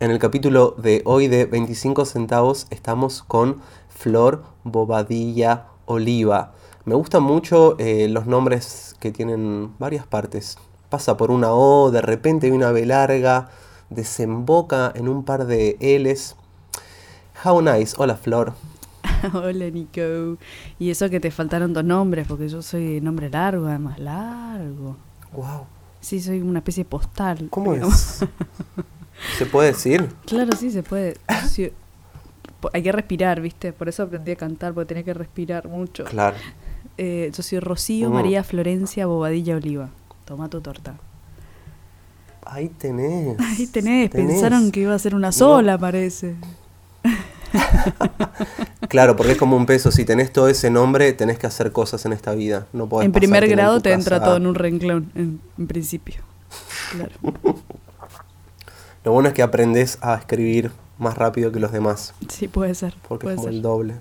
En el capítulo de hoy de 25 centavos estamos con Flor Bobadilla Oliva. Me gustan mucho eh, los nombres que tienen varias partes. Pasa por una O, de repente hay una B larga, desemboca en un par de L's. How nice. Hola Flor. Hola Nico. Y eso que te faltaron dos nombres, porque yo soy nombre largo, además largo. Wow. Sí, soy una especie postal. ¿Cómo es? ¿Se puede decir? Claro, sí, se puede. Sí. Hay que respirar, ¿viste? Por eso aprendí a cantar, porque tenía que respirar mucho. Claro. Eh, yo soy Rocío Mm. María Florencia Bobadilla Oliva. Toma tu torta. Ahí tenés. Ahí tenés, tenés. pensaron que iba a ser una sola, parece. Claro, porque es como un peso. Si tenés todo ese nombre, tenés que hacer cosas en esta vida. No podés En primer grado te entra todo en un renglón, en, en principio. Claro. Lo bueno es que aprendés a escribir más rápido que los demás. Sí, puede ser. Porque puede es como ser. el doble.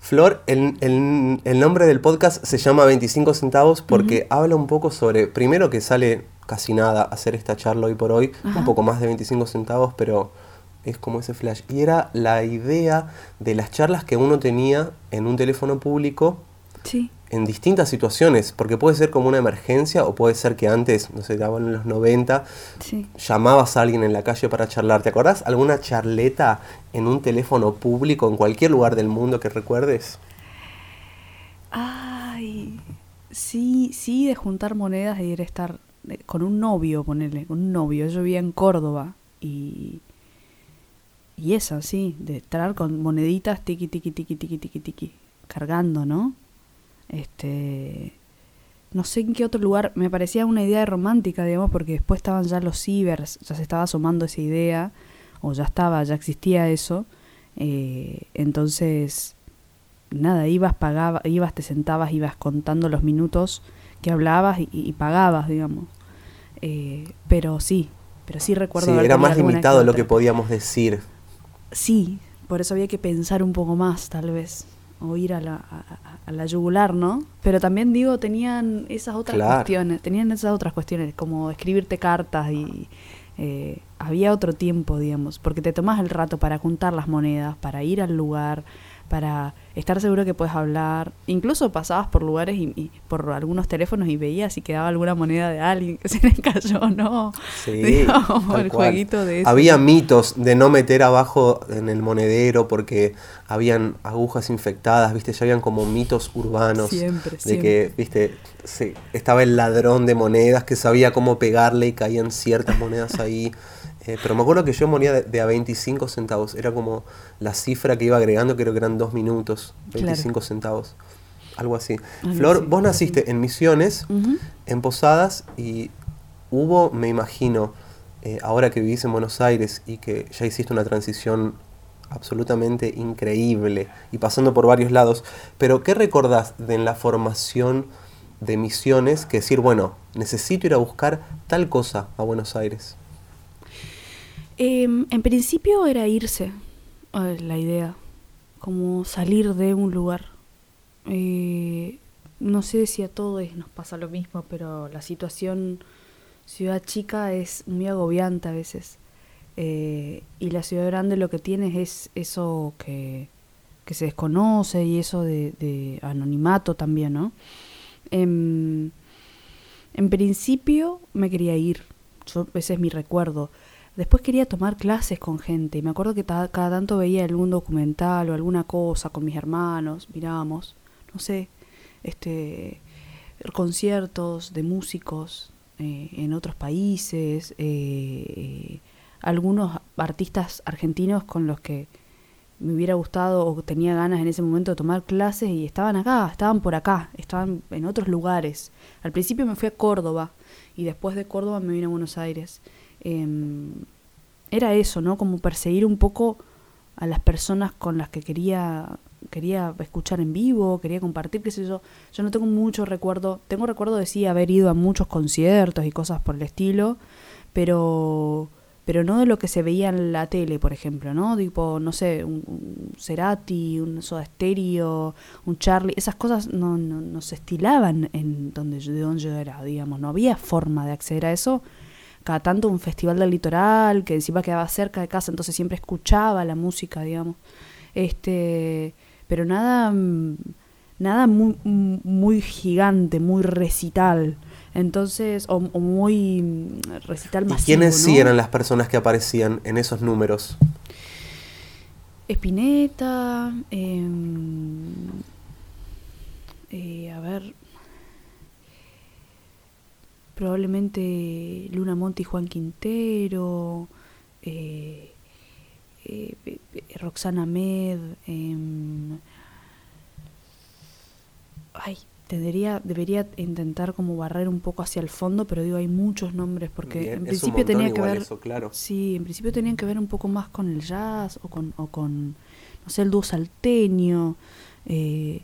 Flor, el, el- el nombre del podcast se llama 25 centavos porque habla un poco sobre, primero que sale casi nada hacer esta charla hoy por hoy, Ajá. un poco más de 25 centavos, pero es como ese flash. Y era la idea de las charlas que uno tenía en un teléfono público Sí. En distintas situaciones, porque puede ser como una emergencia o puede ser que antes, no sé, grababan en los 90, Sí. llamabas a alguien en la calle para charlar. ¿Te acordás alguna charleta en un teléfono público en cualquier lugar del mundo que recuerdes? Ay, sí, sí, de juntar monedas e ir a estar con un novio, ponerle, con un novio. Yo vivía en Córdoba y. Y eso, sí, de estar con moneditas, tiqui, tiqui, tiqui, tiqui, tiqui, tiqui, cargando, ¿no? Este. No sé en qué otro lugar, me parecía una idea romántica, digamos, porque después estaban ya los cibers, ya se estaba asomando esa idea, o ya estaba, ya existía eso. eh, entonces, nada, ibas, pagaba, ibas, te sentabas, ibas contando los minutos que hablabas y, y pagabas, digamos. Eh, pero sí, pero sí recuerdo Sí, era más limitado lo que podíamos decir. Sí, por eso había que pensar un poco más, tal vez, o ir a la, a, a- la yugular, ¿no? Pero también digo, tenían esas otras Claro. cuestiones, tenían esas otras cuestiones, como escribirte cartas y eh, había otro tiempo, digamos, porque te tomás el rato para juntar las monedas, para ir al lugar, para estar seguro que puedes hablar. Incluso pasabas por lugares y, y por algunos teléfonos y veías si quedaba alguna moneda de alguien que se le cayó o no. Sí, Digamos, tal el cual. jueguito de eso. Había mitos de no meter abajo en el monedero porque habían agujas infectadas, ¿viste? Ya habían como mitos urbanos Siempre, de siempre. que, ¿viste? Sí, estaba el ladrón de monedas que sabía cómo pegarle y caían ciertas monedas ahí. Eh, pero me acuerdo que yo monía de, de a 25 centavos. Era como la cifra que iba agregando, creo que eran dos minutos, 25 centavos. Algo así. Algo Flor, así, vos naciste en Misiones, en Posadas, y hubo, me imagino, eh, ahora que vivís en Buenos Aires y que ya hiciste una transición absolutamente increíble y pasando por varios lados, pero ¿qué recordás de en la formación de Misiones que decir, bueno, necesito ir a buscar tal cosa a Buenos Aires? Em, en principio era irse, eh, la idea, como salir de un lugar. Eh, no sé si a todos nos pasa lo mismo, pero la situación ciudad chica es muy agobiante a veces. Eh, y la ciudad grande lo que tiene es eso que, que se desconoce y eso de, anonimato también, ¿no? Em, en principio me quería ir, yo, ese es mi recuerdo. Después quería tomar clases con gente y me acuerdo que cada tanto veía algún documental o alguna cosa con mis hermanos, mirábamos, no sé, este conciertos de músicos eh, en otros países, eh, algunos artistas argentinos con los que me hubiera gustado o tenía ganas en ese momento de tomar clases y estaban acá, estaban por acá, estaban en otros lugares. Al principio me fui a Córdoba y después de Córdoba me vine a Buenos Aires. Em, era eso, ¿no? Como perseguir un poco a las personas con las que quería quería escuchar en vivo, quería compartir, qué sé yo. Yo no tengo mucho recuerdo, tengo recuerdo de sí haber ido a muchos conciertos y cosas por el estilo, pero pero no de lo que se veía en la tele, por ejemplo, ¿no? Tipo, no sé, un, un Cerati, un Soda Stereo, un Charlie, esas cosas no, no, no se estilaban en donde yo, de donde yo era, digamos, no había forma de acceder a eso. Cada tanto un festival del litoral, que encima quedaba cerca de casa, entonces siempre escuchaba la música, digamos. Este, pero nada, mm, nada muy, muy gigante, muy recital. Entonces, o, muy mm, recital masivo. ¿Y quiénes sí eran las personas que aparecían en esos números? Espineta, em, eh, a ver, probablemente Luna Monte y Juan Quintero, eh, eh, Roxana Med, em, ay, tendría, debería intentar como barrer un poco hacia el fondo, pero digo, hay muchos nombres, porque en principio tenía que ver, claro. sí, en principio tenían que ver un poco más con el jazz o con, o con no sé, el dúo salteño. Eh,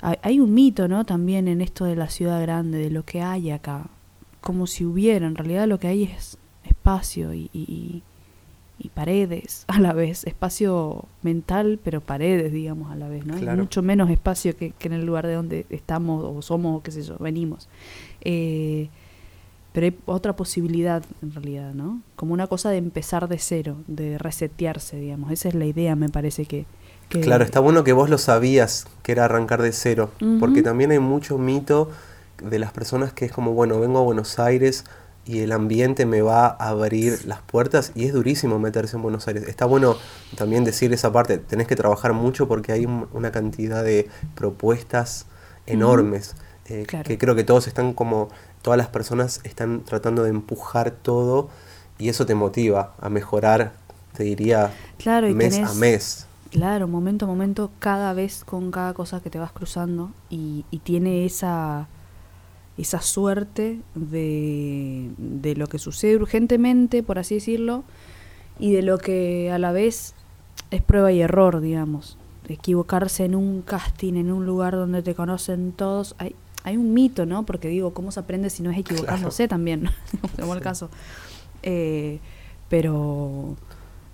hay, un mito, ¿no? También en esto de la ciudad grande, de lo que hay acá como si hubiera, en realidad lo que hay es espacio y, y, paredes a la vez, espacio mental, pero paredes, digamos, a la vez, ¿no? Hay mucho menos espacio que, en el lugar de donde estamos o somos, o qué sé yo, venimos. Eh, pero hay otra posibilidad en realidad, ¿no? Como una cosa de empezar de cero, de resetearse, digamos. Esa es la idea, me parece que... Claro, está bueno que vos lo sabías, que era arrancar de cero, porque también hay mucho mito de las personas que es como, bueno, vengo a Buenos Aires y el ambiente me va a abrir las puertas y es durísimo meterse en Buenos Aires. Está bueno también decir esa parte, tenés que trabajar mucho porque hay una cantidad de propuestas enormes, eh, que creo que todos están como, todas las personas están tratando de empujar todo y eso te motiva a mejorar, te diría, claro, mes a mes. Claro, momento a momento, cada vez con cada cosa que te vas cruzando y, y tiene esa esa suerte de, de lo que sucede urgentemente, por así decirlo, y de lo que a la vez es prueba y error, digamos. Equivocarse en un casting, en un lugar donde te conocen todos. Hay, hay un mito, ¿no? Porque digo, ¿cómo se aprende si no es equivocándose también? Como el caso. Eh, pero.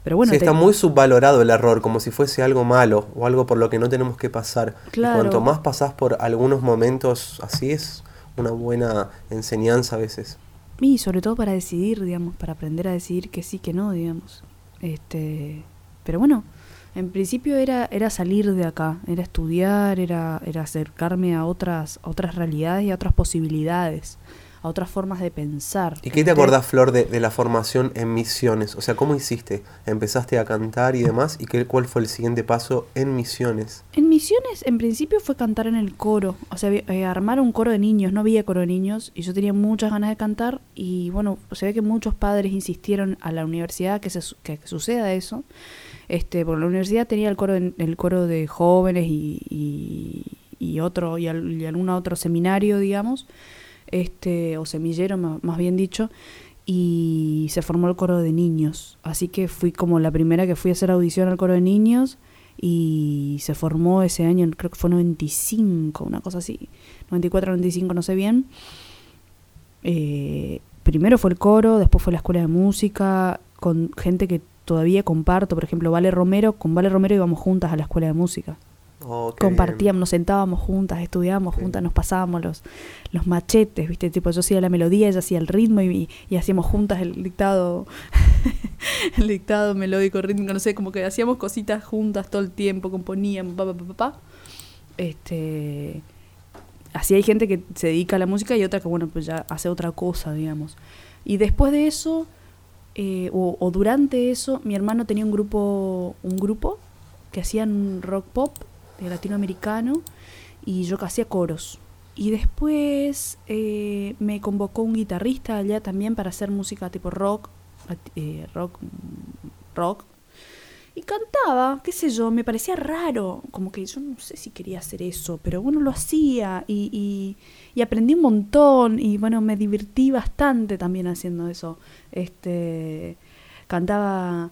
Pero bueno, sí, está muy subvalorado el error, como si fuese algo malo o algo por lo que no tenemos que pasar. Claro. cuanto más pasás por algunos momentos así, es una buena enseñanza a veces. Y sobre todo para decidir, digamos, para aprender a decidir que sí, que no, digamos. Este, pero bueno, en principio era, era salir de acá, era estudiar, era, era acercarme a otras, otras realidades y a otras posibilidades a otras formas de pensar. ¿Y qué te acordás, Flor, de, la formación en misiones? O sea, ¿cómo hiciste? ¿Empezaste a cantar y demás? ¿Y qué, cuál fue el siguiente paso en misiones? En misiones, en principio fue cantar en el coro. O sea, eh, armar un coro de niños. No había coro de niños y yo tenía muchas ganas de cantar. Y bueno, se ve que muchos padres insistieron a la universidad que, se, que, suceda eso. Este, por la universidad tenía el coro, el coro de jóvenes y, y, otro y, y algún otro seminario, digamos este, o semillero más bien dicho, y se formó el coro de niños. Así que fui como la primera que fui a hacer audición al coro de niños y se formó ese año, creo que fue 95, una cosa así, 94, 95, no sé bien. Eh, primero fue el coro, después fue la escuela de música, con gente que todavía comparto, por ejemplo, Vale Romero, con Vale Romero íbamos juntas a la escuela de música. Oh, Compartíamos, nos sentábamos juntas, estudiábamos juntas, nos pasábamos los, los machetes, ¿viste? Tipo, yo hacía la melodía, ella hacía el ritmo y, hacíamos juntas el dictado, el dictado melódico, rítmico, no sé, como que hacíamos cositas juntas todo el tiempo, componíamos, papá, papá, papá. Este, así hay gente que se dedica a la música y otra que, bueno, pues ya hace otra cosa, digamos. Y después de eso, eh, o, o durante eso, mi hermano tenía un grupo, un grupo que hacían rock pop latinoamericano y yo hacía coros. Y después eh, me convocó un guitarrista allá también para hacer música tipo rock, eh, rock, rock. Y cantaba, qué sé yo, me parecía raro, como que yo no sé si quería hacer eso, pero bueno, lo hacía y, y, y aprendí un montón y bueno, me divertí bastante también haciendo eso. Este, cantaba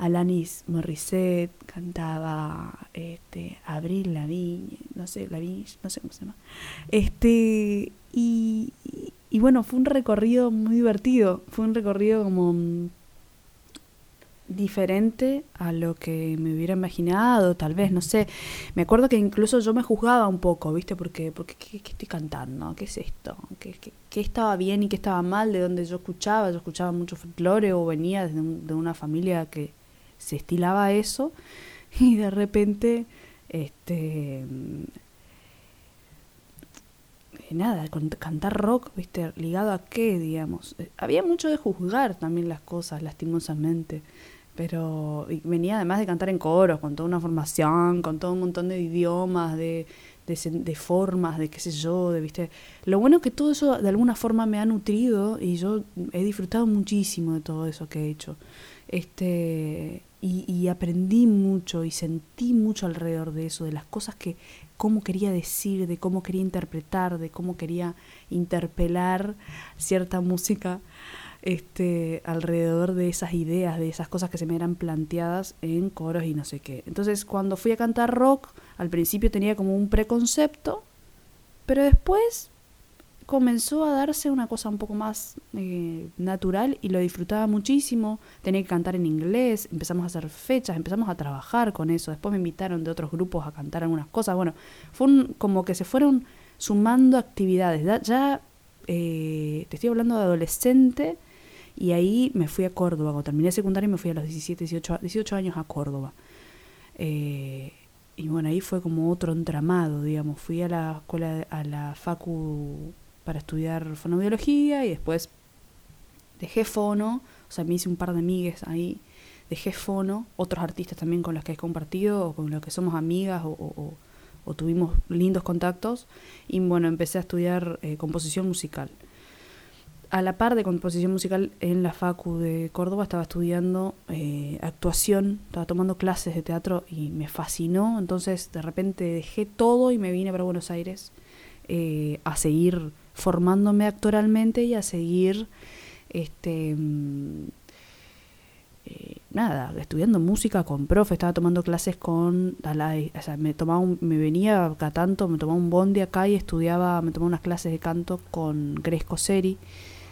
Alanis Morissette, cantaba este, Abril Lavigne, no sé, Lavigne, no sé cómo se llama. Este, y, y, bueno, fue un recorrido muy divertido, fue un recorrido como... diferente a lo que me hubiera imaginado, tal vez, no sé. Me acuerdo que incluso yo me juzgaba un poco, ¿viste? Porque, porque ¿qué, estoy cantando? ¿Qué es esto? ¿Qué, ¿Qué, estaba bien y qué estaba mal de donde yo escuchaba? Yo escuchaba mucho folclore o venía de, de una familia que se estilaba eso y de repente, este nada, cantar rock, ¿viste? Ligado a qué, digamos. Eh, había mucho de juzgar también las cosas, lastimosamente. Pero venía además de cantar en coros, con toda una formación, con todo un montón de idiomas, de, de, formas, de qué sé yo, de, ¿viste? Lo bueno que todo eso de alguna forma me ha nutrido y yo he disfrutado muchísimo de todo eso que he hecho. Este, y, y aprendí mucho y sentí mucho alrededor de eso, de las cosas que, cómo quería decir, de cómo quería interpretar, de cómo quería interpelar cierta música este, alrededor de esas ideas, de esas cosas que se me eran planteadas en coros y no sé qué. Entonces, cuando fui a cantar rock, al principio tenía como un preconcepto, pero después comenzó a darse una cosa un poco más eh, natural y lo disfrutaba muchísimo. Tenía que cantar en inglés, empezamos a hacer fechas, empezamos a trabajar con eso. Después me invitaron de otros grupos a cantar algunas cosas. Bueno, fue como que se fueron sumando actividades. Ya, eh, te estoy hablando de adolescente y ahí me fui a Córdoba. Cuando terminé secundaria me fui a los 17, 18, 18 años a Córdoba. Eh, y bueno, ahí fue como otro entramado, digamos. Fui a la escuela, a la Facu para estudiar fonobiología y después dejé fono, o sea, me hice un par de amigues ahí, dejé fono, otros artistas también con los que he compartido o con los que somos amigas o, tuvimos lindos contactos y bueno, empecé a estudiar eh, composición musical. A la par de composición musical en la Facu de Córdoba estaba estudiando eh, actuación, estaba tomando clases de teatro y me fascinó, entonces de repente dejé todo y me vine para Buenos Aires eh, a seguir formándome actoralmente y a seguir este mm, eh, nada, estudiando música con profe, estaba tomando clases con o sea, me tomaba me venía acá tanto, me tomaba un bondi acá y estudiaba, me tomaba unas clases de canto con Gresco Seri,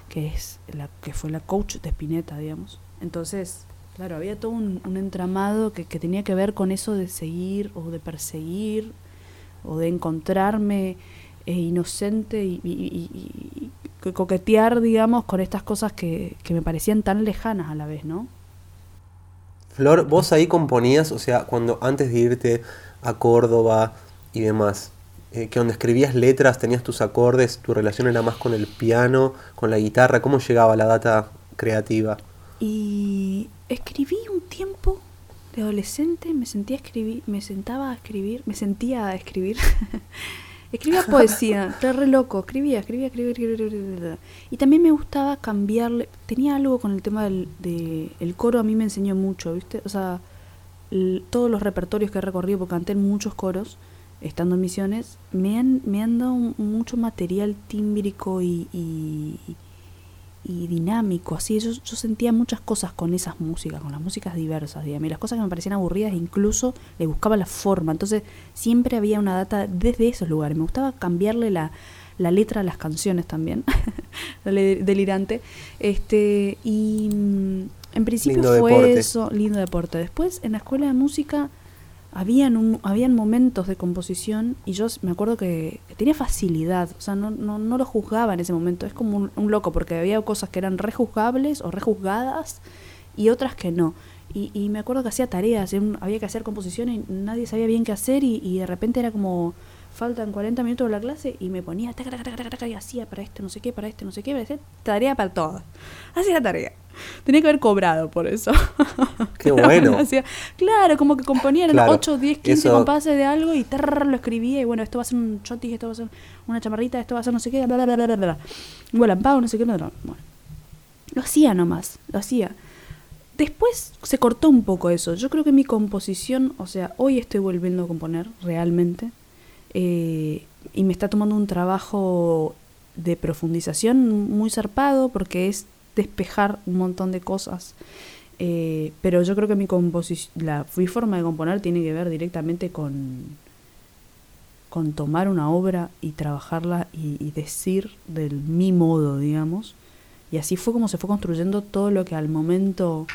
que es la que fue la coach de Spinetta, digamos. Entonces, claro, había todo un, entramado que, que tenía que ver con eso de seguir o de perseguir o de encontrarme inocente y, coquetear, digamos, con estas cosas que, me parecían tan lejanas a la vez, ¿no? Flor, vos ahí componías, o sea, cuando antes de irte a Córdoba y demás, eh, que donde escribías letras, tenías tus acordes, tu relación era más con el piano, con la guitarra, ¿cómo llegaba la data creativa? Y escribí un tiempo de adolescente, me sentía a escribir, me sentaba a escribir, me sentía a escribir Escribía poesía, era re loco, escribía, escribía, escribía, escribía, Y también me gustaba cambiarle, tenía algo con el tema del de, el coro, a mí me enseñó mucho, ¿viste? O sea, todos los repertorios que he recorrido, porque canté en muchos coros, estando en misiones, me han, me han dado mucho material tímbrico y, y, y dinámico, así. Yo, yo sentía muchas cosas con esas músicas, con las músicas diversas, digamos. las cosas que me parecían aburridas, incluso le buscaba la forma. Entonces, siempre había una data desde esos lugares. Me gustaba cambiarle la, la letra a las canciones también. Delirante. Este, y mm, en principio fue eso, lindo deporte. Después, en la escuela de música habían, un, habían momentos de composición y yo me acuerdo que, tenía facilidad, o sea, no, no, no, lo juzgaba en ese momento, es como un, loco, porque había cosas que eran rejuzgables o rejuzgadas y otras que no. Y, y me acuerdo que hacía tareas, había que hacer composición y nadie sabía bien qué hacer y, y de repente era como, faltan 40 minutos de la clase y me ponía, y hacía para esto, no sé qué, para esto, no sé qué, para hacer tarea para todo. Hacía tarea. Tenía que haber cobrado por eso. Qué bueno. claro, como que componía en 8, 10, 15 compases de algo y lo escribía y bueno, esto va a ser un chotis, esto va a ser una chamarrita, esto va a ser no sé qué, bla, bla, bla, bla, bla. Bueno, pago, no sé qué, Bueno. Lo hacía nomás, lo hacía. Después se cortó un poco eso. Yo creo que mi composición, o sea, hoy estoy volviendo a componer realmente. Eh, y me está tomando un trabajo de profundización muy zarpado porque es despejar un montón de cosas. Eh, pero yo creo que mi composición, la mi forma de componer tiene que ver directamente con, con tomar una obra y trabajarla y, decir del mi modo, digamos. Y así fue como se fue construyendo todo lo que al momento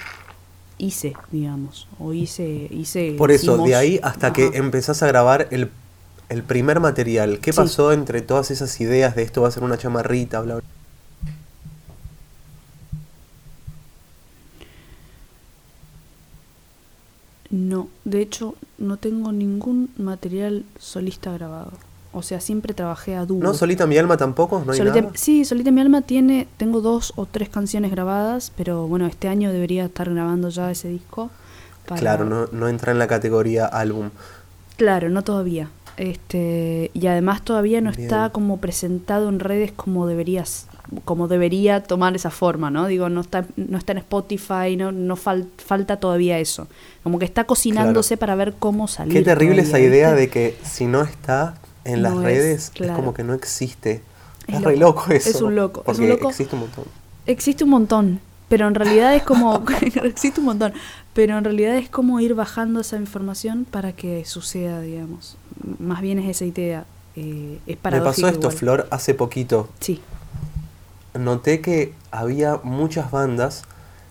hice, digamos, o hice... hice Por eso, hicimos- de ahí hasta que empezás a grabar el, el primer material, ¿qué Sí. pasó entre todas esas ideas de esto va a ser una chamarrita, bla, bla? No, de hecho no tengo ningún material solista grabado. O sea, siempre trabajé a dúo. ¿No? ¿Solita mi alma tampoco? ¿No hay Solita- nada? sí, Solita mi alma tiene, tengo dos o tres canciones grabadas, pero bueno, este año debería estar grabando ya ese disco. para- Claro, no, no entra en la categoría álbum. Claro, no todavía. Este, y además todavía no está como presentado en redes como deberías como debería tomar esa forma, ¿no? Digo, no está no está en Spotify, no no fal- falta todavía eso. Como que está cocinándose para ver cómo salir. Qué terrible esa idea ¿viste? de que si no está en las es, redes, es como que no existe. Es Es, re loco, eso. es un loco, es Porque un loco. existe un montón. Existe un montón, pero en realidad es como existe un montón, pero en realidad es como ir bajando esa información para que suceda, digamos. Más bien es esa idea. eh, es Me paradójico pasó esto, igual. Flor, hace poquito. Sí. Noté que había muchas bandas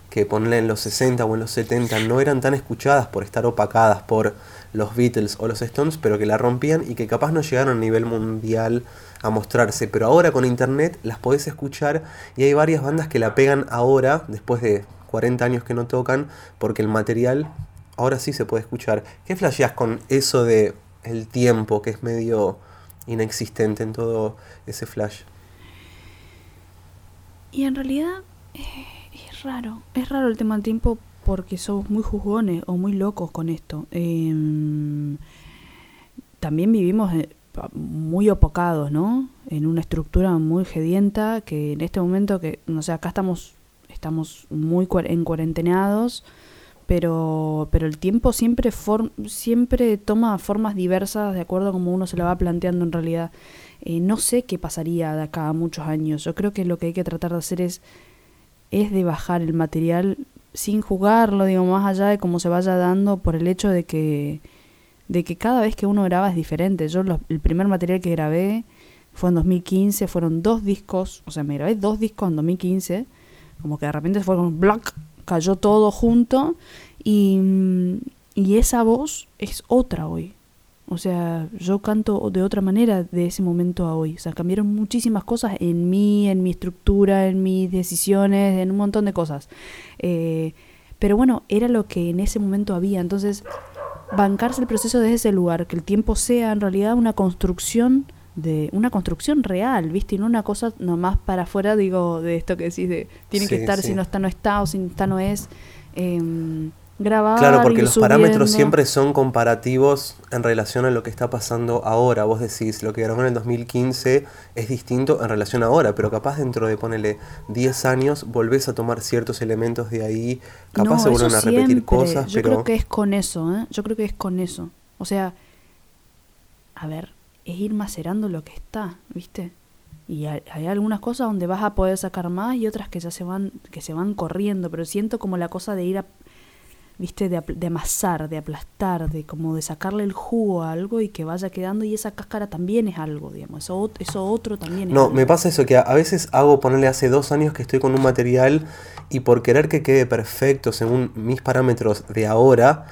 que ponle en los 60 o en los 70 no eran tan escuchadas por estar opacadas por los Beatles o los Stones, pero que la rompían y que capaz no llegaron a nivel mundial a mostrarse. Pero ahora con internet las podés escuchar y hay varias bandas que la pegan ahora, después de 40 años que no tocan, porque el material ahora sí se puede escuchar. ¿Qué flasheás con eso de el tiempo, que es medio inexistente en todo ese flash? Y en realidad eh, es raro, es raro el tema del tiempo porque somos muy juzgones o muy locos con esto. Em, también vivimos eh, muy opocados, ¿no? En una estructura muy gedienta que en este momento que, no sé, acá estamos estamos muy cuar- en cuarentenados, pero pero el tiempo siempre siempre toma formas diversas de acuerdo a como uno se lo va planteando en realidad. Eh, no sé qué pasaría de acá a muchos años. Yo creo que lo que hay que tratar de hacer es es de bajar el material sin jugarlo, digo, más allá de cómo se vaya dando por el hecho de que de que cada vez que uno graba es diferente. Yo el primer material que grabé fue en 2015, fueron dos discos, o sea, me grabé dos discos en 2015, como que de repente fue como black, cayó todo junto y, y esa voz es otra hoy. O sea, yo canto de otra manera de ese momento a hoy. O sea, cambiaron muchísimas cosas en mí, en mi estructura, en mis decisiones, en un montón de cosas. Eh, pero bueno, era lo que en ese momento había. Entonces, bancarse el proceso desde ese lugar, que el tiempo sea en realidad una construcción de una construcción real, ¿viste? Y no una cosa nomás para afuera, digo, de esto que decís de tiene que estar, sí. si no está, no está, o si no está, no es. Eh, grabar. Claro, porque los parámetros siempre son comparativos en relación a lo que está pasando ahora. Vos decís, lo que grabó en el 2015 es distinto en relación a ahora, pero capaz dentro de, ponele, 10 años, volvés a tomar ciertos elementos de ahí, capaz se No, vuelven eso a repetir siempre. cosas, Yo pero... creo que es con eso, ¿eh? Yo creo que es con eso. O sea, a ver, es ir macerando lo que está, ¿viste? Y hay, hay algunas cosas donde vas a poder sacar más y otras que ya se van que se van corriendo, pero siento como la cosa de ir a ¿viste? De, amasar, de aplastar, de como de sacarle el jugo a algo y que vaya quedando y esa cáscara también es algo, digamos, eso, eso otro también es No, algo. me pasa eso, que a, a veces hago ponerle hace dos años que estoy con un material y por querer que quede perfecto según mis parámetros de ahora,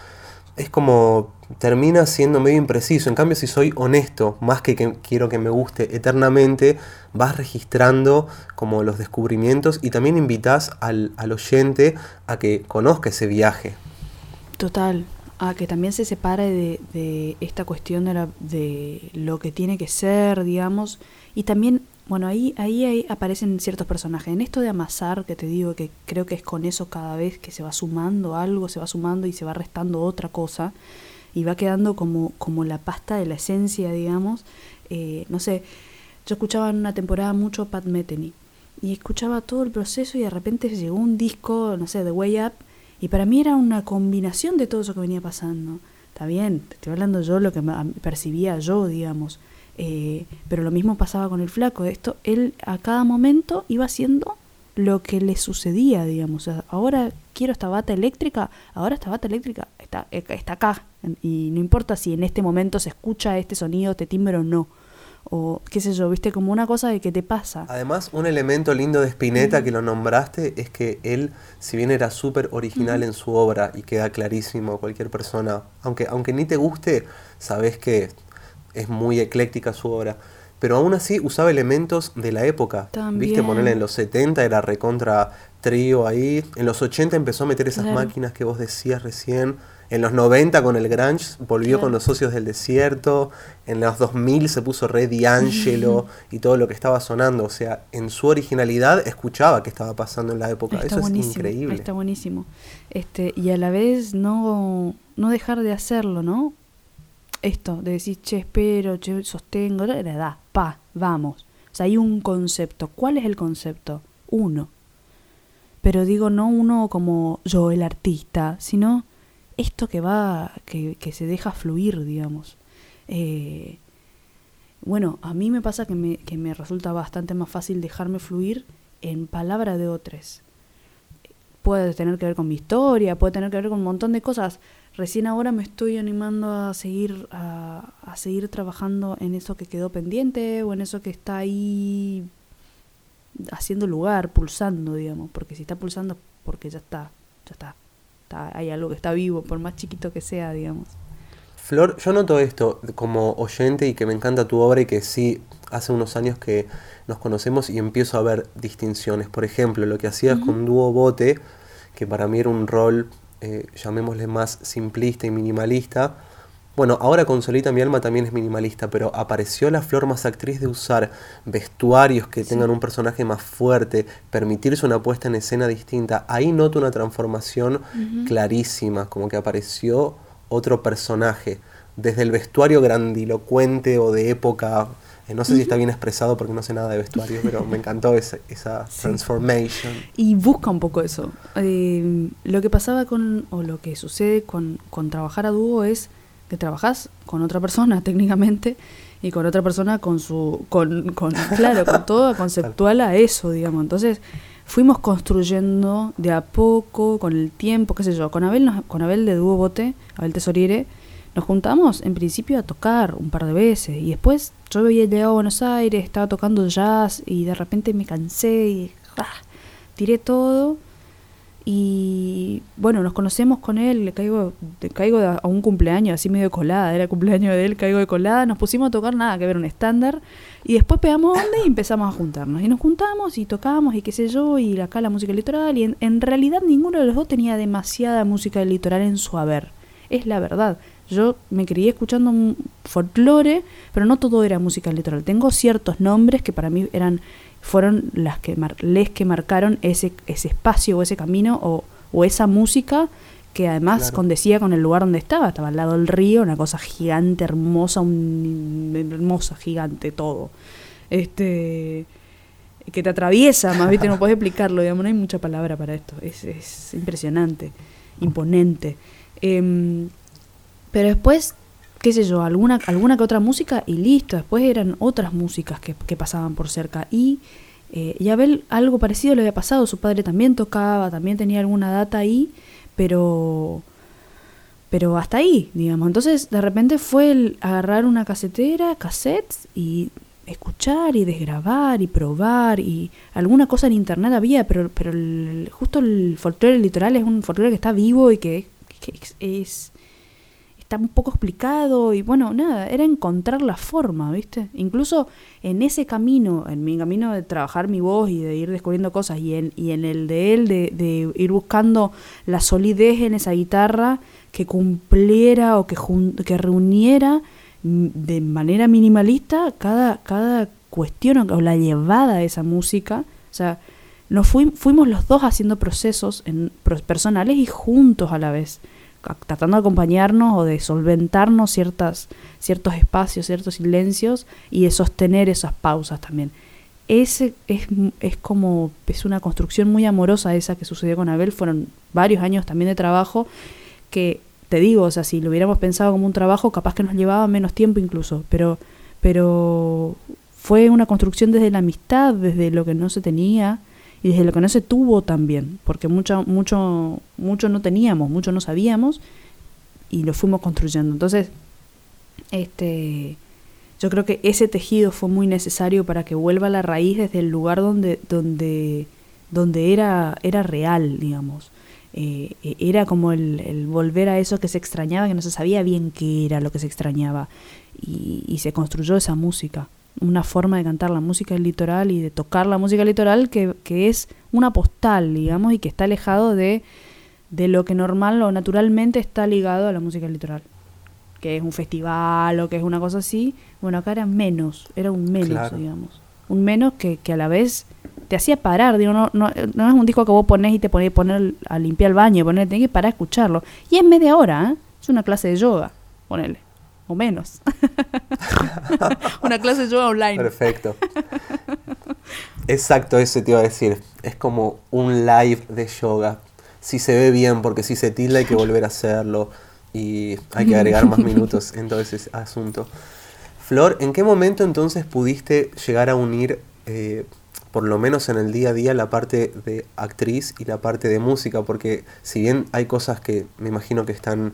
es como termina siendo medio impreciso. En cambio, si soy honesto, más que, que quiero que me guste eternamente, vas registrando como los descubrimientos y también invitas al, al oyente a que conozca ese viaje. Total, a que también se separe de, de esta cuestión de, la- de lo que tiene que ser, digamos, y también, bueno, ahí, ahí, ahí aparecen ciertos personajes. En esto de amasar, que te digo que creo que es con eso cada vez que se va sumando algo, se va sumando y se va restando otra cosa, y va quedando como, como la pasta de la esencia, digamos, eh, no sé, yo escuchaba en una temporada mucho Pat Metheny, y escuchaba todo el proceso y de repente llegó un disco, no sé, de Way Up, y para mí era una combinación de todo eso que venía pasando. Está bien, estoy hablando yo lo que percibía yo, digamos. Eh, pero lo mismo pasaba con el flaco. Esto, él a cada momento iba haciendo lo que le sucedía, digamos. Ahora quiero esta bata eléctrica, ahora esta bata eléctrica está, eh, está acá. Y no importa si en este momento se escucha este sonido, este timbre o no. O qué sé yo, viste, como una cosa de que te pasa. Además, un elemento lindo de Spinetta que lo nombraste es que él, si bien era súper original en su obra y queda clarísimo a cualquier persona, aunque, aunque ni te guste, sabes que es muy ecléctica su obra. Pero aún así usaba elementos de la época. Viste, ponerle en los 70 era recontra trío ahí. En los 80 empezó a meter esas máquinas que vos decías recién. En los 90 con el grunge volvió con los socios del desierto. En los 2000 se puso Red D'Angelo y todo lo que estaba sonando. O sea, en su originalidad escuchaba qué estaba pasando en la época. Eso es increíble. Está buenísimo. Este, y a la vez no, no dejar de hacerlo, ¿no? Esto, de decir, che, espero, che, sostengo, la edad, pa, vamos. O sea, hay un concepto. ¿Cuál es el concepto? Uno. Pero digo, no uno como yo, el artista, sino esto que va, que, se deja fluir, digamos. Eh, bueno, a mí me pasa que me, que me resulta bastante más fácil dejarme fluir en palabra de otros. Puede tener que ver con mi historia, puede tener que ver con un montón de cosas. Recién ahora me estoy animando a seguir, a, a seguir trabajando en eso que quedó pendiente o en eso que está ahí haciendo lugar, pulsando, digamos, porque si está pulsando, porque ya está, ya está hay algo que está vivo, por más chiquito que sea, digamos. Flor, yo noto esto como oyente y que me encanta tu obra y que sí, hace unos años que nos conocemos y empiezo a ver distinciones. Por ejemplo, lo que hacías con Dúo Bote, que para mí era un rol, eh, llamémosle más simplista y minimalista, bueno, ahora con Solita mi alma también es minimalista, pero apareció la flor más actriz de usar vestuarios que tengan un personaje más fuerte, permitirse una puesta en escena distinta. Ahí noto una transformación clarísima, como que apareció otro personaje. Desde el vestuario grandilocuente o de época, eh, no sé si está bien expresado porque no sé nada de vestuario, pero me encantó esa, esa transformation. Y busca un poco eso. Eh, lo que pasaba con, o lo que sucede con, con trabajar a dúo es que trabajas con otra persona técnicamente y con otra persona con su, con, con claro, con todo conceptual a eso, digamos. Entonces fuimos construyendo de a poco, con el tiempo, qué sé yo. Con Abel, con Abel de Dúo Bote, Abel Tesoriere, nos juntamos en principio a tocar un par de veces y después yo había llegado a Buenos Aires, estaba tocando jazz y de repente me cansé y ¡ah! tiré todo y bueno, nos conocemos con él, le caigo, le caigo a un cumpleaños así medio colada, era el cumpleaños de él, caigo de colada, nos pusimos a tocar nada que ver un estándar y después pegamos onda y empezamos a juntarnos. Y nos juntamos y tocamos y qué sé yo, y acá la música litoral y en, realidad ninguno de los dos tenía demasiada música litoral en su haber, es la verdad. Yo me crié escuchando folclore, pero no todo era música litoral. Tengo ciertos nombres que para mí eran fueron las que les que marcaron ese, ese espacio o ese camino o, o esa música que además condecía con el lugar donde estaba, estaba al lado del río, una cosa gigante, hermosa, un, hermosa, gigante, todo. Este que te atraviesa, más bien no puedes explicarlo, digamos, no hay mucha palabra para esto, es, es impresionante, imponente. Em, pero después qué sé yo, alguna, alguna que otra música y listo. Después eran otras músicas que, pasaban por cerca. Y, eh, y Abel algo parecido le había pasado. Su padre también tocaba, también tenía alguna data ahí, pero, pero hasta ahí, digamos. Entonces de repente fue el agarrar una casetera, cassettes y escuchar y desgrabar y probar y alguna cosa en internet había, pero, pero justo el folclore litoral es un folclore que está vivo y que, que es está un poco explicado y bueno, nada, era encontrar la forma, ¿viste? Incluso en ese camino, en mi camino de trabajar mi voz y de ir descubriendo cosas y en, y en el de él, de, de ir buscando la solidez en esa guitarra que cumpliera o que, que reuniera de manera minimalista cada, cada cuestión o la llevada de esa música. O sea, nos fuimos los dos haciendo procesos en, personales y juntos a la vez tratando de acompañarnos o de solventarnos ciertas, ciertos espacios, ciertos silencios y de sostener esas pausas también. Ese es, es como, es una construcción muy amorosa esa que sucedió con Abel, fueron varios años también de trabajo que, te digo, o sea, si lo hubiéramos pensado como un trabajo, capaz que nos llevaba menos tiempo incluso, pero, pero fue una construcción desde la amistad, desde lo que no se tenía, y desde lo que no se tuvo también, porque mucho, mucho, mucho no teníamos, mucho no sabíamos y lo fuimos construyendo. Entonces, este, yo creo que ese tejido fue muy necesario para que vuelva a la raíz desde el lugar donde, donde, donde era, era real, digamos. Eh, e, era como el, volver a eso que se extrañaba, que no se sabía bien qué era lo que se extrañaba. Y, y se construyó esa música, una forma de cantar la música del litoral y de tocar la música litoral que, que es una postal, digamos, y que está alejado de, de lo que normal o naturalmente está ligado a la música litoral. Que es un festival o que es una cosa así. Bueno, acá era menos, era un menos, digamos. Un menos que, que a la vez te hacía parar, digo, no, no, no es un disco que vos ponés y te ponés poner a limpiar el baño, poner, tenés que parar a escucharlo. Y es media hora, ¿eh? es una clase de yoga, ponele, o menos. una clase de yoga online. Perfecto. Exacto, eso te iba a decir. Es como un live de yoga. Si se ve bien, porque si se tilda hay que volver a hacerlo y hay que agregar más minutos en todo ese asunto. Flor, ¿en qué momento entonces pudiste llegar a unir eh, por lo menos en el día a día, la parte de actriz y la parte de música, porque si bien hay cosas que me imagino que están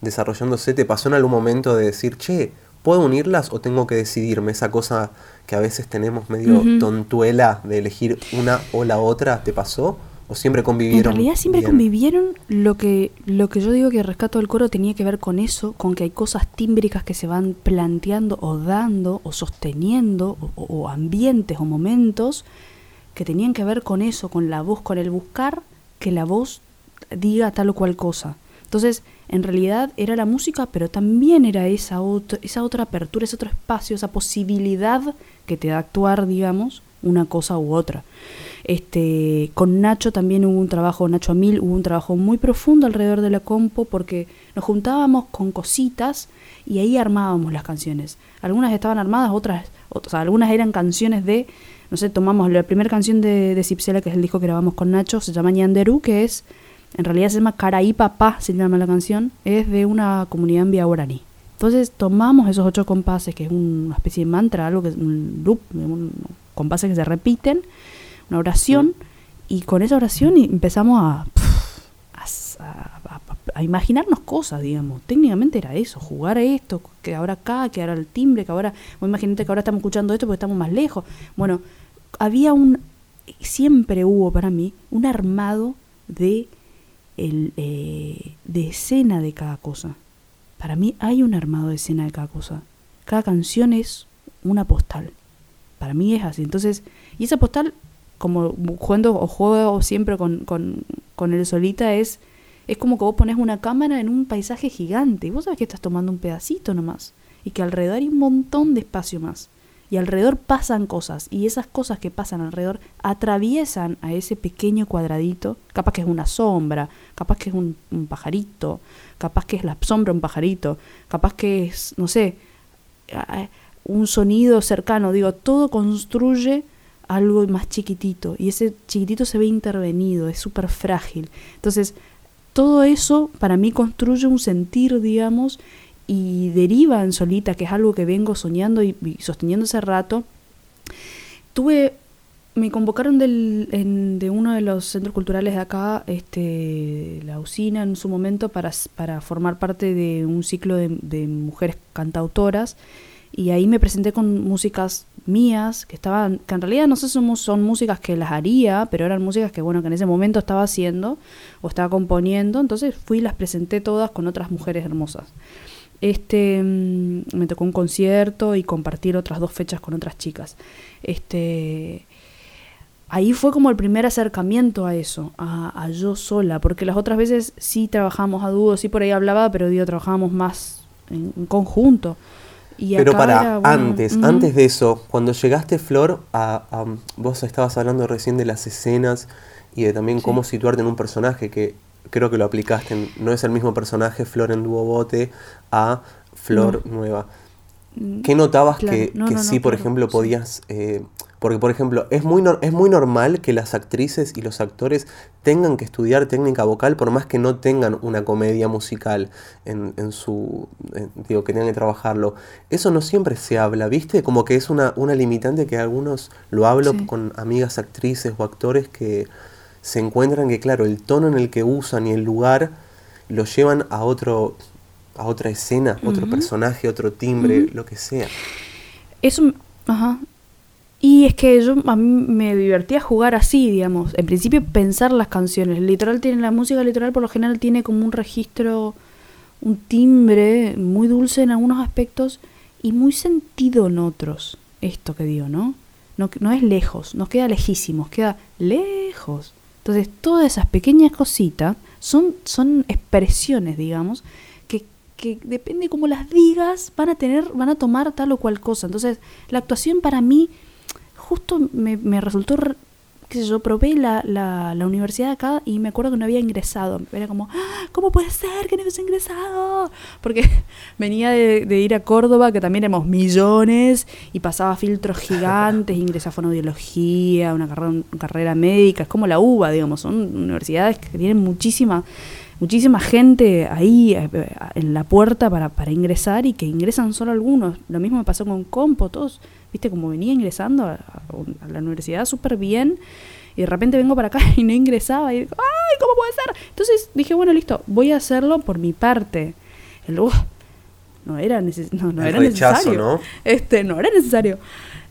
desarrollándose, ¿te pasó en algún momento de decir, che, ¿puedo unirlas o tengo que decidirme? Esa cosa que a veces tenemos medio tontuela de elegir una o la otra, ¿te pasó? ¿O siempre convivieron? En realidad siempre convivieron. Lo que, lo que yo digo que rescato del coro tenía que ver con eso, con que hay cosas tímbricas que se van planteando o dando o sosteniendo, o, ambientes o momentos que tenían que ver con eso, con la voz, con el buscar que la voz diga tal o cual cosa. Entonces, en realidad era la música, pero también era esa, otra, esa otra apertura, ese otro espacio, esa posibilidad que te da actuar, digamos, una cosa u otra. Este, con Nacho también hubo un trabajo, Nacho Amil, hubo un trabajo muy profundo alrededor de la compo porque nos juntábamos con cositas y ahí armábamos las canciones. Algunas estaban armadas, otras, o algunas eran canciones de, no sé, tomamos la primera canción de, de Cipsela, que es el disco que grabamos con Nacho, se llama Ñanderú, que es, en realidad se llama Caraí Papá, se llama la canción, es de una comunidad en Vía Entonces tomamos esos ocho compases, que es una especie de mantra, algo que es un loop, un, compases que se repiten, una oración, y con esa oración empezamos a, a, imaginarnos cosas, digamos. Técnicamente era eso, jugar a esto, que ahora acá, que ahora el timbre, que ahora, imagínate que ahora estamos escuchando esto porque estamos más lejos. Bueno, había un, siempre hubo para mí un armado de, el, eh, de escena de cada cosa. Para mí hay un armado de escena de cada cosa. Cada canción es una postal. Para mí es así. Entonces, y esa postal, como jugando o juego siempre con, con, con el solita, es, es como que vos pones una cámara en un paisaje gigante y vos sabés que estás tomando un pedacito nomás. Y que alrededor hay un montón de espacio más. Y alrededor pasan cosas. Y esas cosas que pasan alrededor atraviesan a ese pequeño cuadradito. Capaz que es una sombra, capaz que es un, pajarito, capaz que es la sombra un pajarito, capaz que es, no sé, un sonido cercano, digo, todo construye algo más chiquitito y ese chiquitito se ve intervenido, es súper frágil. Entonces, todo eso para mí construye un sentir, digamos, y deriva en solita, que es algo que vengo soñando y, sosteniendo hace rato. Tuve, me convocaron de uno de los centros culturales de acá, este, la usina en su momento, para, para formar parte de un ciclo de, mujeres cantautoras y ahí me presenté con músicas mías que estaban que en realidad no sé son, músicas que las haría pero eran músicas que bueno que en ese momento estaba haciendo o estaba componiendo entonces fui y las presenté todas con otras mujeres hermosas este mm, me tocó un concierto y compartir otras dos fechas con otras chicas. Este ahí fue como el primer acercamiento a eso, a, yo sola, porque las otras veces sí trabajamos a dúo, sí por ahí hablaba, pero digo, trabajábamos más en conjunto. Pero para antes, antes de eso, cuando llegaste, Flor, a, vos estabas hablando recién de las escenas y de también cómo situarte en un personaje que creo que lo aplicaste. no es el mismo personaje Flor en Dúo Bote a Flor nueva. Mm, ¿Qué notabas que, sí, por ejemplo, podías eh, porque, por ejemplo, es muy, es muy normal que las actrices y los actores tengan que estudiar técnica vocal por más que no tengan una comedia musical en, en su... digo, que tengan que trabajarlo. Eso no siempre se habla, ¿viste? Como que es una, una limitante que algunos lo hablo con amigas actrices o actores que se encuentran que, claro, el tono en el que usan y el lugar lo llevan a otro a otra escena, otro personaje, otro timbre, lo que sea. Eso, ajá. Y es que yo a mí me divertía jugar así, digamos. En principio pensar las canciones. Literal tiene la música literal por lo general tiene como un registro, un timbre muy dulce en algunos aspectos y muy sentido en otros. Esto que digo, ¿no? No, no es lejos, nos queda lejísimos, queda lejos. Entonces, todas esas pequeñas cositas son, son expresiones, digamos, que, que depende cómo las digas, van a tener, van a tomar tal o cual cosa. Entonces, la actuación para mí justo me, me resultó qué sé yo, probé la, la, la, universidad acá y me acuerdo que no había ingresado. Era como, ah, ¿cómo puede ser que no hubiese ingresado? Porque venía de, de, ir a Córdoba, que también éramos millones, y pasaba filtros gigantes, ingresé a fonoaudiología, una carrera, una carrera médica, es como la UBA, digamos, son universidades que tienen muchísima muchísima gente ahí eh, en la puerta para, para ingresar y que ingresan solo algunos. Lo mismo me pasó con Compo, todos viste, como venía ingresando a, la universidad súper bien y de repente vengo para acá y no ingresaba y digo, ¡ay, cómo puede ser! Entonces dije, bueno, listo, voy a hacerlo por mi parte. El, no era, no, no era necesario. ¿no? Este, no era necesario.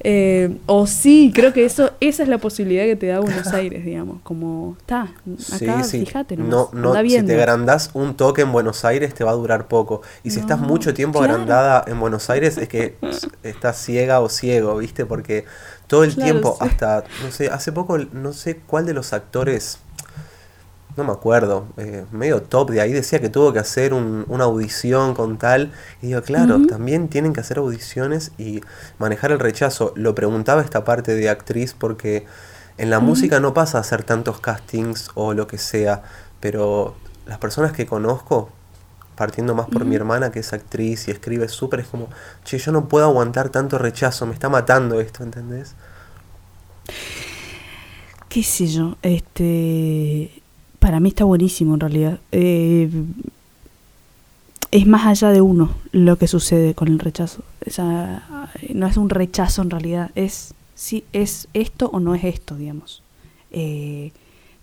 Eh, o sí, creo que eso esa es la posibilidad que te da Buenos Aires, digamos. Como, está, acá, fíjate, no, no, si te agrandás un toque en Buenos Aires te va a durar poco. Y si estás mucho tiempo agrandada en Buenos Aires es que estás ciega o ciego, ¿viste? Porque todo el tiempo, hasta, no sé, hace poco, no sé cuál de los actores no me acuerdo, eh, medio top de ahí decía que tuvo que hacer una audición con tal. Y digo, claro, también tienen que hacer audiciones y manejar el rechazo. Lo preguntaba esta parte de actriz porque en la música no pasa a hacer tantos castings o lo que sea, pero las personas que conozco, partiendo más por mi hermana que es actriz y escribe súper, es como, che, yo no puedo aguantar tanto rechazo, me está matando esto, ¿entendés? qué sé yo, este para mí está buenísimo en realidad. Eh, es más allá de uno lo que sucede con el rechazo. no es un rechazo en realidad, es si es esto o no es esto, digamos. Eh,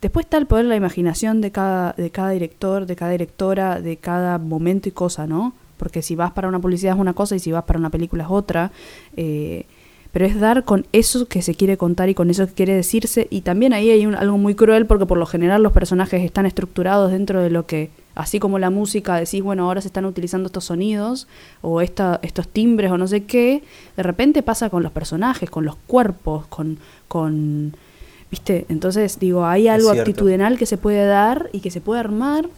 después está el poder de la imaginación de cada, de cada director, de cada directora, de cada momento y cosa, ¿no? Porque si vas para una publicidad es una cosa y si vas para una película es otra. Eh, pero es dar con eso que se quiere contar y con eso que quiere decirse. Y también ahí hay algo muy cruel porque por lo general los personajes están estructurados dentro de lo que, así como la música, decís, bueno, ahora se están utilizando estos sonidos o esta, estos timbres o no sé qué, de repente pasa con los personajes, con los cuerpos, con... con ¿Viste? Entonces, digo, hay algo actitudinal que se puede dar y que se puede armar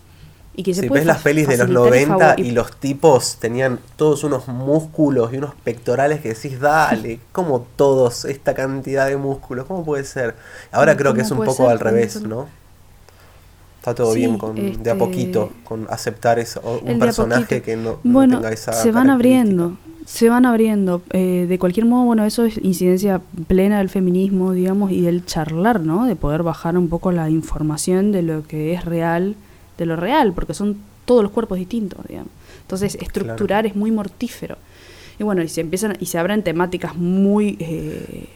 y que se si puede ves las pelis de los 90 y los tipos tenían todos unos músculos y unos pectorales que decís, dale, ¿cómo todos esta cantidad de músculos? ¿Cómo puede ser? Ahora creo que es un poco al revés, ¿no? Está todo bien con de a este, poquito, con aceptar eso, un personaje que no, tenga esa se van abriendo, se van abriendo. Eh, de cualquier modo, bueno, eso es incidencia plena del feminismo, digamos, y del charlar, ¿no? De poder bajar un poco la información de lo que es real de lo real, porque son todos los cuerpos distintos, digamos. Entonces, estructurar es muy mortífero. Y bueno, y se empiezan y se abren temáticas muy eh,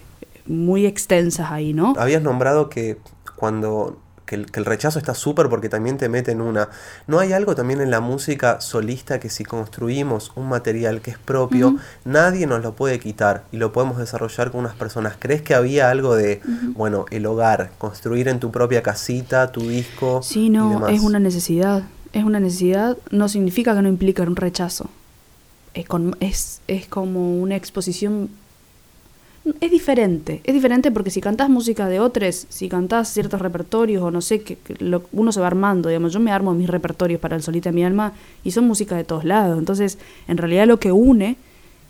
muy extensas ahí, ¿no? Habías nombrado que cuando que el, rechazo está súper porque también te mete en una. ¿No hay algo también en la música solista que si construimos un material que es propio, nadie nos lo puede quitar y lo podemos desarrollar con unas personas? ¿Crees que había algo de, bueno, el hogar, construir en tu propia casita, tu disco? Sí, no, es una necesidad. Es una necesidad, no significa que no implica un rechazo. Es, con, es, es como una exposición es diferente, es diferente porque si cantás música de otros, si cantás ciertos repertorios o no sé, que, uno se va armando, digamos, yo me armo mis repertorios para el solita mi alma y son música de todos lados, entonces en realidad lo que une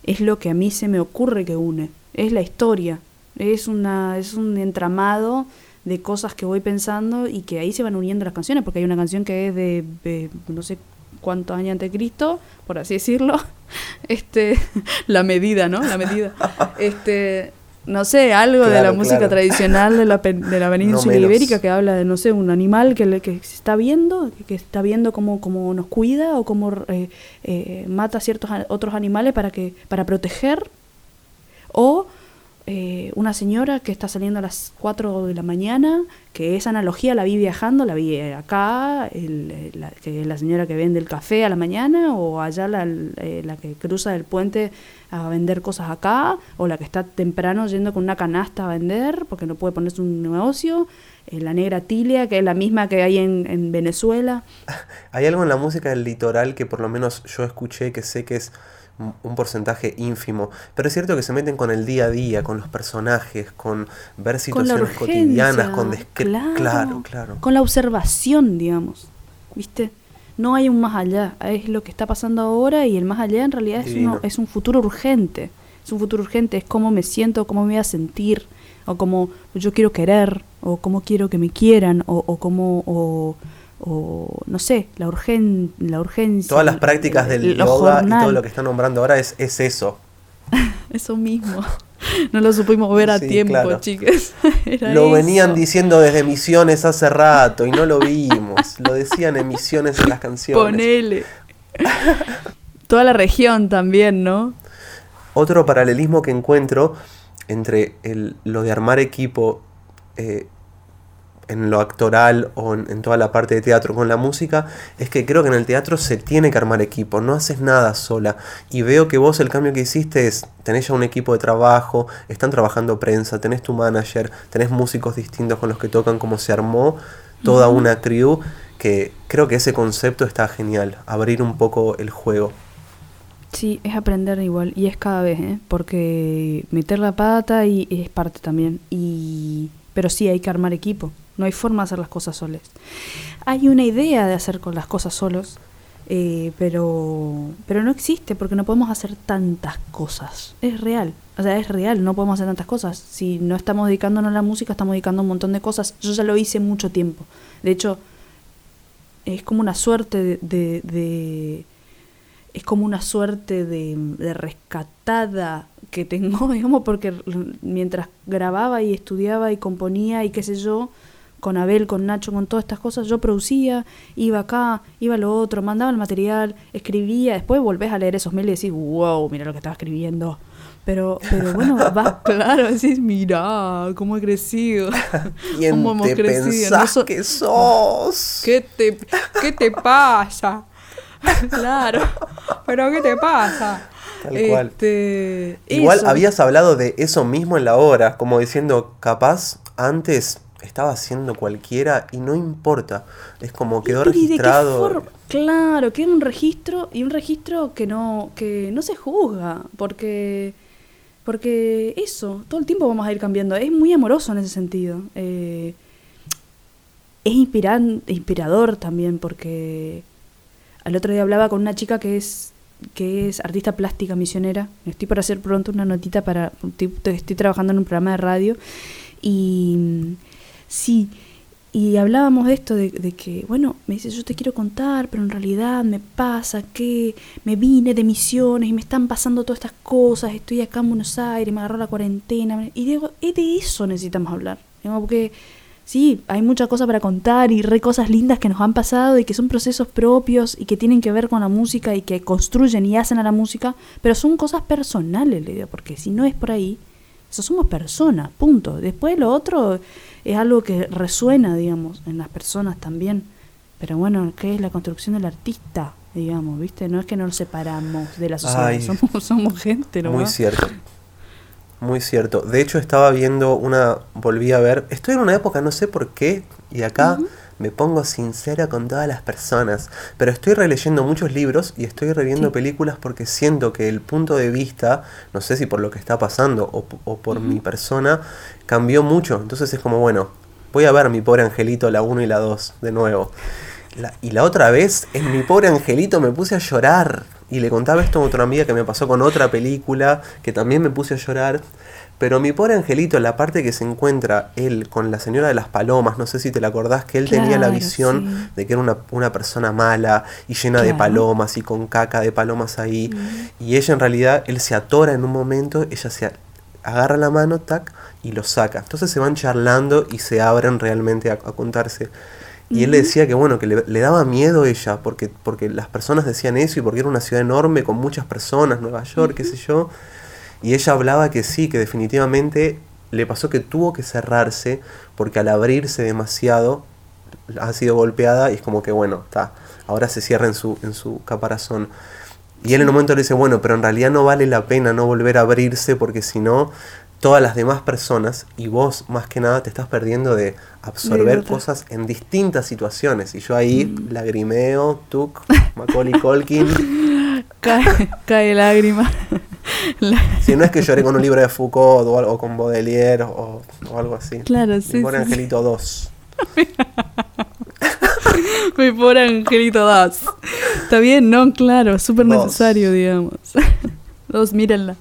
es lo que a mí se me ocurre que une, es la historia, es, una, es un entramado de cosas que voy pensando y que ahí se van uniendo las canciones, porque hay una canción que es de, de no sé cuántos años antes de Cristo, por así decirlo, este, la medida, ¿no? La medida. Este, no sé, algo de la música tradicional de la, de la península ibérica que habla de, no sé, un animal que, que se está viendo, que está viendo cómo, cómo nos cuida o cómo eh, eh, mata a ciertos otros animales para, que, para proteger. O eh, una señora que está saliendo a las 4 de la mañana, que esa analogía la vi viajando, la vi acá, el, la, que la señora que vende el café a la mañana, o allá la, eh, la que cruza el puente a vender cosas acá, o la que está temprano yendo con una canasta a vender porque no puede ponerse un negocio, eh, la negra Tilia, que es la misma que hay en, en Venezuela. Hay algo en la música del litoral que por lo menos yo escuché que sé que es un porcentaje ínfimo, pero es cierto que se meten con el día a día, con los personajes, con ver situaciones con cotidianas, con claro, claro, claro. Con la observación, digamos. ¿Viste? No hay un más allá, es lo que está pasando ahora y el más allá en realidad es, uno, es un futuro urgente. Es un futuro urgente, es cómo me siento, cómo me voy a sentir, o cómo yo quiero querer, o cómo quiero que me quieran, o, o cómo, o, o no sé, la, urgen, la urgencia. Todas las prácticas del yoga y todo lo que está nombrando ahora es, es eso. eso mismo. No lo supimos ver a tiempo, claro. chicas. lo venían diciendo desde Misiones hace rato y no lo vimos. lo decían en Misiones en las canciones. Ponele. Toda la región también, ¿no? Otro paralelismo que encuentro entre el, lo de armar equipo eh, en lo actoral o en, toda la parte de teatro con la música, es que creo que en el teatro se tiene que armar equipo, no haces nada sola. Y veo que vos el cambio que hiciste es, tenés ya un equipo de trabajo, están trabajando prensa, tenés tu manager, tenés músicos distintos con los que tocan, como se armó toda una crew, que creo que ese concepto está genial, abrir un poco el juego. Sí, es aprender igual, y es cada vez, ¿eh? porque meter la pata y es parte también. Y... Pero sí, hay que armar equipo. No hay forma de hacer las cosas solas. Hay una idea de hacer con las cosas solos, eh, pero, pero no existe porque no podemos hacer tantas cosas. Es real. O sea, es real, no podemos hacer tantas cosas. Si no estamos dedicándonos a la música, estamos dedicando a un montón de cosas. Yo ya lo hice mucho tiempo. De hecho, es como una suerte de, de, de es como una suerte de, de, rescatada que tengo, digamos, porque mientras grababa y estudiaba y componía y qué sé yo, con Abel, con Nacho, con todas estas cosas, yo producía, iba acá, iba a lo otro, mandaba el material, escribía, después volvés a leer esos mails y decís, wow, mira lo que estaba escribiendo. Pero, pero bueno, vas claro, decís, mira cómo he crecido. ¿Quién cómo hemos te crecido. Pensás no que sos? ¿Qué te, ¿Qué te pasa? claro, pero ¿qué te pasa? Tal cual. Este, Igual eso. habías hablado de eso mismo en la obra, como diciendo, capaz antes estaba haciendo cualquiera y no importa. Es como quedó registrado. Claro, queda un registro y un registro que no, que no se juzga, porque, porque eso, todo el tiempo vamos a ir cambiando. Es muy amoroso en ese sentido. Eh, es inspiran, inspirador también, porque al otro día hablaba con una chica que es que es artista plástica misionera. Estoy por hacer pronto una notita para. Estoy, estoy trabajando en un programa de radio y Sí, y hablábamos de esto, de, que, bueno, me dice, yo te quiero contar, pero en realidad me pasa que me vine de misiones y me están pasando todas estas cosas, estoy acá en Buenos Aires, me agarró la cuarentena, y digo, es de eso necesitamos hablar, ¿no? porque sí, hay mucha cosa para contar y re cosas lindas que nos han pasado y que son procesos propios y que tienen que ver con la música y que construyen y hacen a la música, pero son cosas personales, le digo, porque si no es por ahí, eso somos personas, punto. Después lo otro es algo que resuena, digamos, en las personas también. Pero bueno, ¿qué es la construcción del artista? Digamos, ¿viste? No es que nos separamos de la sociedad, somos, somos gente, ¿no? Muy cierto. Muy cierto. De hecho, estaba viendo una. Volví a ver. Estoy en una época, no sé por qué, y acá uh -huh. me pongo sincera con todas las personas. Pero estoy releyendo muchos libros y estoy reviendo sí. películas porque siento que el punto de vista, no sé si por lo que está pasando o, o por uh -huh. mi persona, cambió mucho. Entonces es como, bueno, voy a ver mi pobre angelito, la 1 y la 2, de nuevo. La, y la otra vez, en mi pobre angelito me puse a llorar. Y le contaba esto a otra amiga que me pasó con otra película, que también me puse a llorar. Pero mi pobre angelito, la parte que se encuentra él con la señora de las palomas, no sé si te la acordás, que él claro, tenía la visión sí. de que era una, una, persona mala y llena claro. de palomas y con caca de palomas ahí. Mm. Y ella en realidad, él se atora en un momento, ella se agarra la mano, tac, y lo saca. Entonces se van charlando y se abren realmente a, a contarse. Y él le decía que bueno, que le, le, daba miedo ella, porque, porque las personas decían eso y porque era una ciudad enorme con muchas personas, Nueva York, uh -huh. qué sé yo. Y ella hablaba que sí, que definitivamente le pasó que tuvo que cerrarse porque al abrirse demasiado ha sido golpeada y es como que bueno, está, ahora se cierra en su, en su caparazón. Y él en un momento le dice, bueno, pero en realidad no vale la pena no volver a abrirse porque si no, todas las demás personas y vos más que nada te estás perdiendo de absorber cosas en distintas situaciones. Y yo ahí mm. lagrimeo, tuk, Macaulay Colkin. cae, cae lágrima. Si no es que lloré con un libro de Foucault o, con Baudelaire o, algo así. Claro, sí. Mi pobre Angelito 2. Mi pobre Angelito 2. Está bien, no, claro, súper necesario, digamos. Dos, mírenla.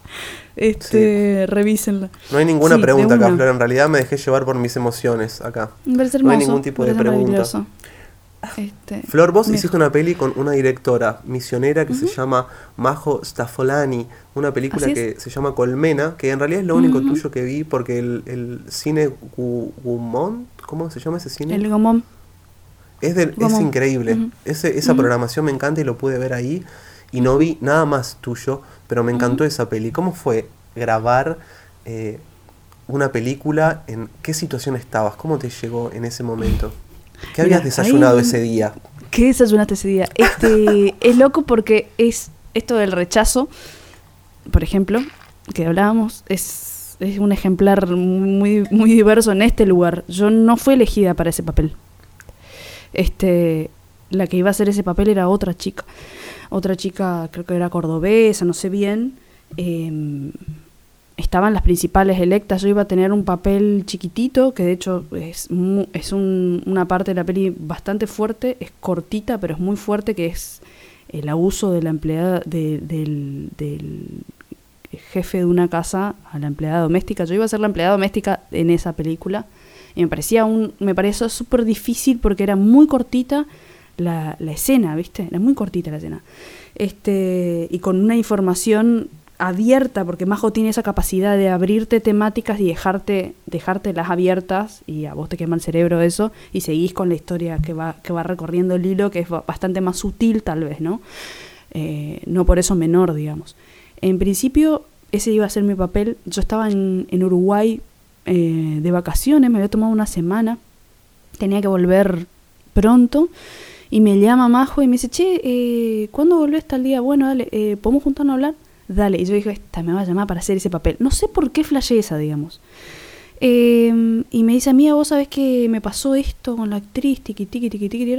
Este, revísenla. No hay ninguna pregunta acá, Flor. En realidad me dejé llevar por mis emociones acá. no hay ningún tipo de pregunta. Este, Flor, vos hiciste una peli con una directora misionera que se llama Majo Staffolani, una película que se llama Colmena, que en realidad es lo único tuyo que vi porque el, cine Gumont, ¿cómo se llama ese cine? El Gumont. Es, es increíble. esa programación me encanta y lo pude ver ahí. Y no vi nada más tuyo, pero me encantó esa peli. ¿Cómo fue grabar eh, una película? ¿En qué situación estabas? ¿Cómo te llegó en ese momento? ¿Qué habías desayunado ese día? ¿Qué desayunaste ese día? Este, es loco porque es esto del rechazo, por ejemplo, que hablábamos, es, es un ejemplar muy, muy diverso en este lugar. Yo no fui elegida para ese papel. Este, la que iba a hacer ese papel era otra chica. Otra chica, creo que era cordobesa, no sé bien. Eh, estaban las principales electas. Yo iba a tener un papel chiquitito, que de hecho es, es una parte de la peli bastante fuerte, es cortita, pero es muy fuerte, que es el abuso de la empleada, del, jefe de una casa a la empleada doméstica. Yo iba a ser la empleada doméstica en esa película. Y me parecía un, me pareció súper difícil porque era muy cortita la, escena, ¿viste? Era muy cortita la escena. Este, y con una información abierta, porque Majo tiene esa capacidad de abrirte temáticas y dejarte, dejártelas abiertas, y a vos te quema el cerebro eso, y seguís con la historia que va, que va recorriendo el hilo, que es bastante más sutil tal vez, ¿no? Eh, no por eso menor, digamos. En principio, ese iba a ser mi papel. Yo estaba en, en Uruguay eh, de vacaciones, me había tomado una semana, tenía que volver pronto. Y me llama Majo y me dice, che, eh, ¿cuándo volvés tal día? Bueno, dale, eh, ¿podemos juntarnos a hablar? dale. Y yo dije, esta me va a llamar para hacer ese papel. No sé por qué flashé esa, digamos. Em, y me dice, mía, vos sabés que me pasó esto con la actriz, tiqui, tiqui, tiqui, tiqui,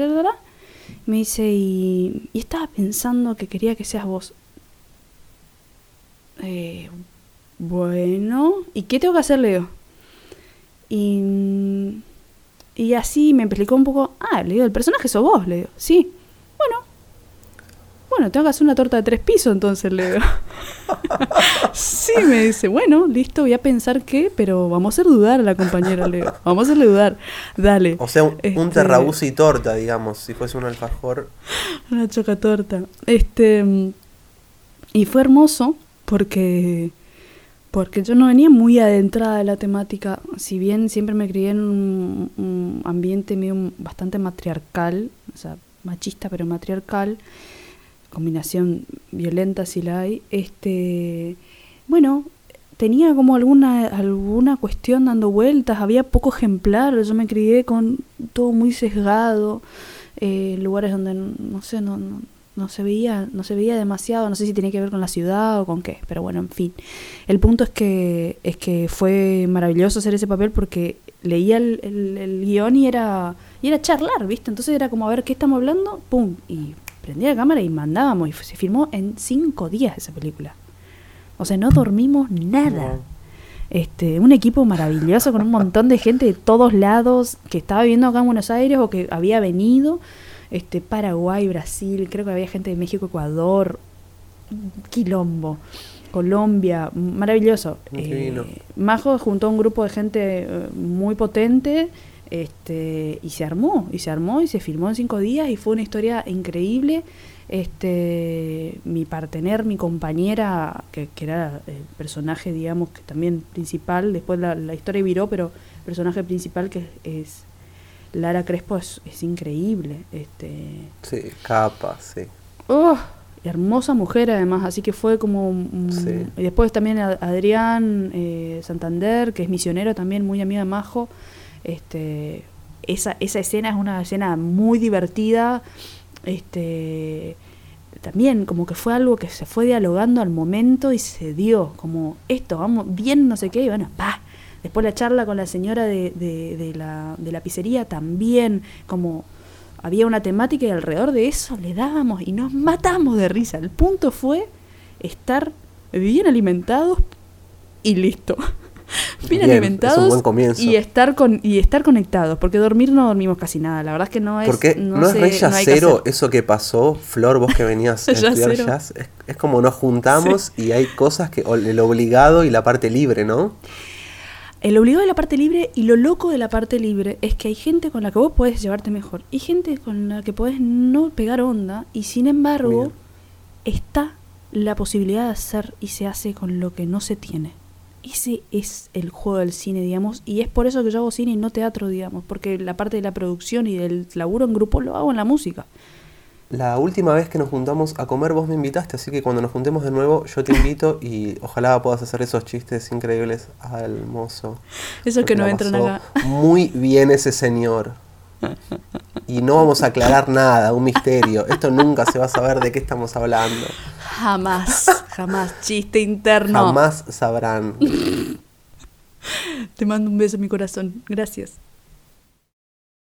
Me dice, y, y, estaba pensando que quería que seas vos. Eh, bueno, ¿y qué tengo que hacer, Leo? Y, y así me explicó un poco, ah, le digo, el personaje sos vos, le digo, sí. Bueno, bueno, tengo que hacer una torta de tres pisos, entonces le digo. sí, me dice, bueno, listo, voy a pensar qué, pero vamos a hacer dudar a la compañera, Leo. Vamos a hacerle dudar. Dale. O sea, un, este... y torta, digamos, si fuese un alfajor. Una chocatorta. Este. Y fue hermoso porque. Porque yo no venía muy adentrada de la temática. Si bien siempre me crié en un, ambiente medio bastante matriarcal, o sea, machista pero matriarcal combinación violenta si la hay, este, bueno, tenía como alguna, alguna cuestión dando vueltas, había poco ejemplar, yo me crié con todo muy sesgado, eh, lugares donde no sé, no, no, no, se veía, no se veía demasiado, no sé si tenía que ver con la ciudad o con qué, pero bueno, en fin. El punto es que, es que fue maravilloso hacer ese papel porque leía el, el, el guion y era, y era charlar, ¿viste? Entonces era como a ver qué estamos hablando, pum, y prendía la cámara y mandábamos. Y se filmó en cinco días esa película. O sea, no dormimos nada. Este, un equipo maravilloso con un montón de gente de todos lados que estaba viviendo acá en Buenos Aires o que había venido. Este, Paraguay, Brasil, creo que había gente de México, Ecuador, Quilombo, Colombia, maravilloso. Eh, Majo juntó a un grupo de gente eh, muy potente este, y se armó, y se armó y se filmó en cinco días y fue una historia increíble. Este, mi partener, mi compañera, que, era el personaje, digamos, que también principal, después la, la historia viró, pero el personaje principal que es Lara Crespo es, increíble. Este, sí, capa, sí. Oh, hermosa mujer además, así que fue como... Y después también Adrián eh, Santander, que es misionero también, muy amiga de Majo. Este, esa, esa escena es una escena muy divertida. Este, también como que fue algo que se fue dialogando al momento y se dio, como esto, vamos, bien no sé qué, y bueno, pa. Después la charla con la señora de, de, la, de la pizzería también, como había una temática y alrededor de eso le dábamos y nos matamos de risa. El punto fue estar bien alimentados y listo. bien, alimentados y estar con y estar conectados, porque dormir no dormimos casi nada. La verdad es que no es Porque no, es re cero eso que pasó, Flor, vos que venías a estudiar jazz, es, como nos juntamos y hay cosas que el obligado y la parte libre, ¿no? El obligado de la parte libre y lo loco de la parte libre es que hay gente con la que vos podés llevarte mejor y gente con la que podés no pegar onda y sin embargo está la posibilidad de hacer y se hace con lo que no se tiene. Ese es el juego del cine, digamos, y es por eso que yo hago cine y no teatro, digamos, porque la parte de la producción y del laburo en grupo lo hago en la música. La última vez que nos juntamos a comer vos me invitaste, así que cuando nos juntemos de nuevo yo te invito y ojalá puedas hacer esos chistes increíbles al mozo. Eso que no entran acá. Muy bien ese señor. Y no vamos a aclarar nada, un misterio. Esto nunca se va a saber de qué estamos hablando. Jamás, jamás. Chiste interno. Jamás sabrán. Te mando un beso en mi corazón. Gracias.